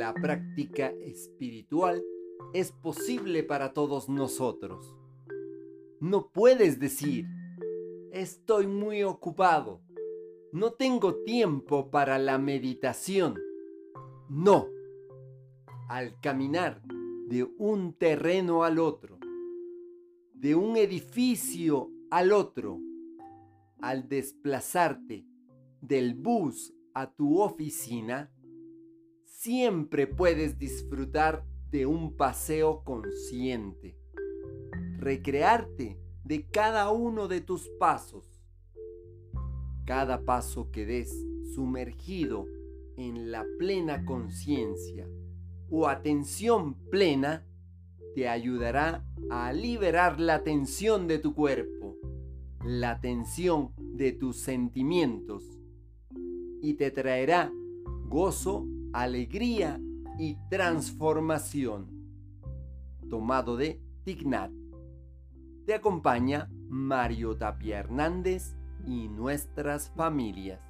la práctica espiritual es posible para todos nosotros. No puedes decir, estoy muy ocupado, no tengo tiempo para la meditación. No. Al caminar de un terreno al otro, de un edificio al otro, al desplazarte del bus a tu oficina, siempre puedes disfrutar de un paseo consciente, recrearte de cada uno de tus pasos. Cada paso que des sumergido en la plena conciencia o atención plena te ayudará a liberar la tensión de tu cuerpo, la tensión de tus sentimientos y te traerá gozo, alegría y transformación. Tomado de Tignat. Te acompaña Mario Tapia Hernández y nuestras familias.